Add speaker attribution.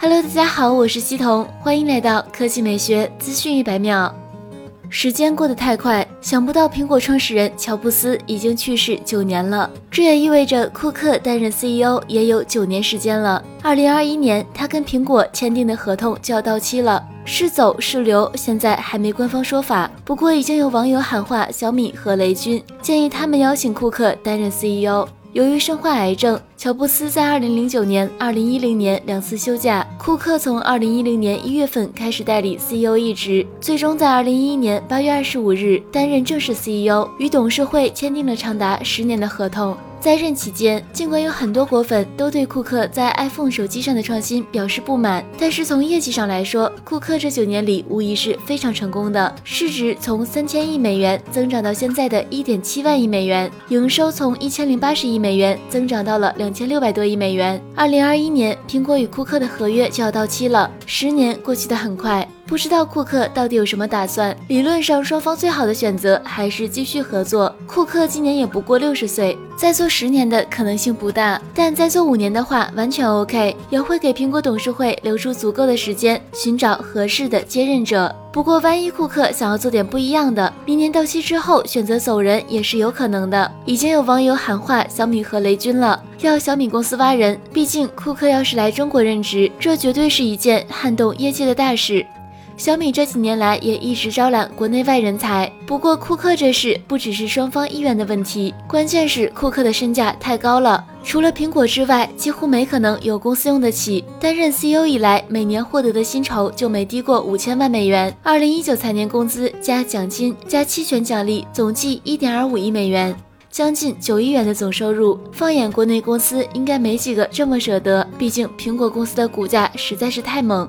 Speaker 1: Hello，大家好，我是西彤，欢迎来到科技美学资讯一百秒。时间过得太快，想不到苹果创始人乔布斯已经去世九年了，这也意味着库克担任 CEO 也有九年时间了。二零二一年，他跟苹果签订的合同就要到期了，是走是留，现在还没官方说法。不过，已经有网友喊话小米和雷军，建议他们邀请库克担任 CEO。由于身患癌症，乔布斯在2009年、2010年两次休假。库克从2010年1月份开始代理 CEO 一职，最终在2011年8月25日担任正式 CEO，与董事会签订了长达十年的合同。在任期间，尽管有很多果粉都对库克在 iPhone 手机上的创新表示不满，但是从业绩上来说，库克这九年里无疑是非常成功的。市值从三千亿美元增长到现在的一点七万亿美元，营收从一千零八十亿美元增长到了两千六百多亿美元。二零二一年，苹果与库克的合约就要到期了，十年过去的很快。不知道库克到底有什么打算？理论上，双方最好的选择还是继续合作。库克今年也不过六十岁，再做十年的可能性不大，但再做五年的话完全 OK，也会给苹果董事会留出足够的时间寻找合适的接任者。不过，万一库克想要做点不一样的，明年到期之后选择走人也是有可能的。已经有网友喊话小米和雷军了，要小米公司挖人。毕竟库克要是来中国任职，这绝对是一件撼动业界的大事。小米这几年来也一直招揽国内外人才，不过库克这事不只是双方意愿的问题，关键是库克的身价太高了，除了苹果之外，几乎没可能有公司用得起。担任 CEO 以来，每年获得的薪酬就没低过五千万美元，二零一九财年工资加奖金加期权奖励，总计一点二五亿美元，将近九亿元的总收入。放眼国内公司，应该没几个这么舍得，毕竟苹果公司的股价实在是太猛。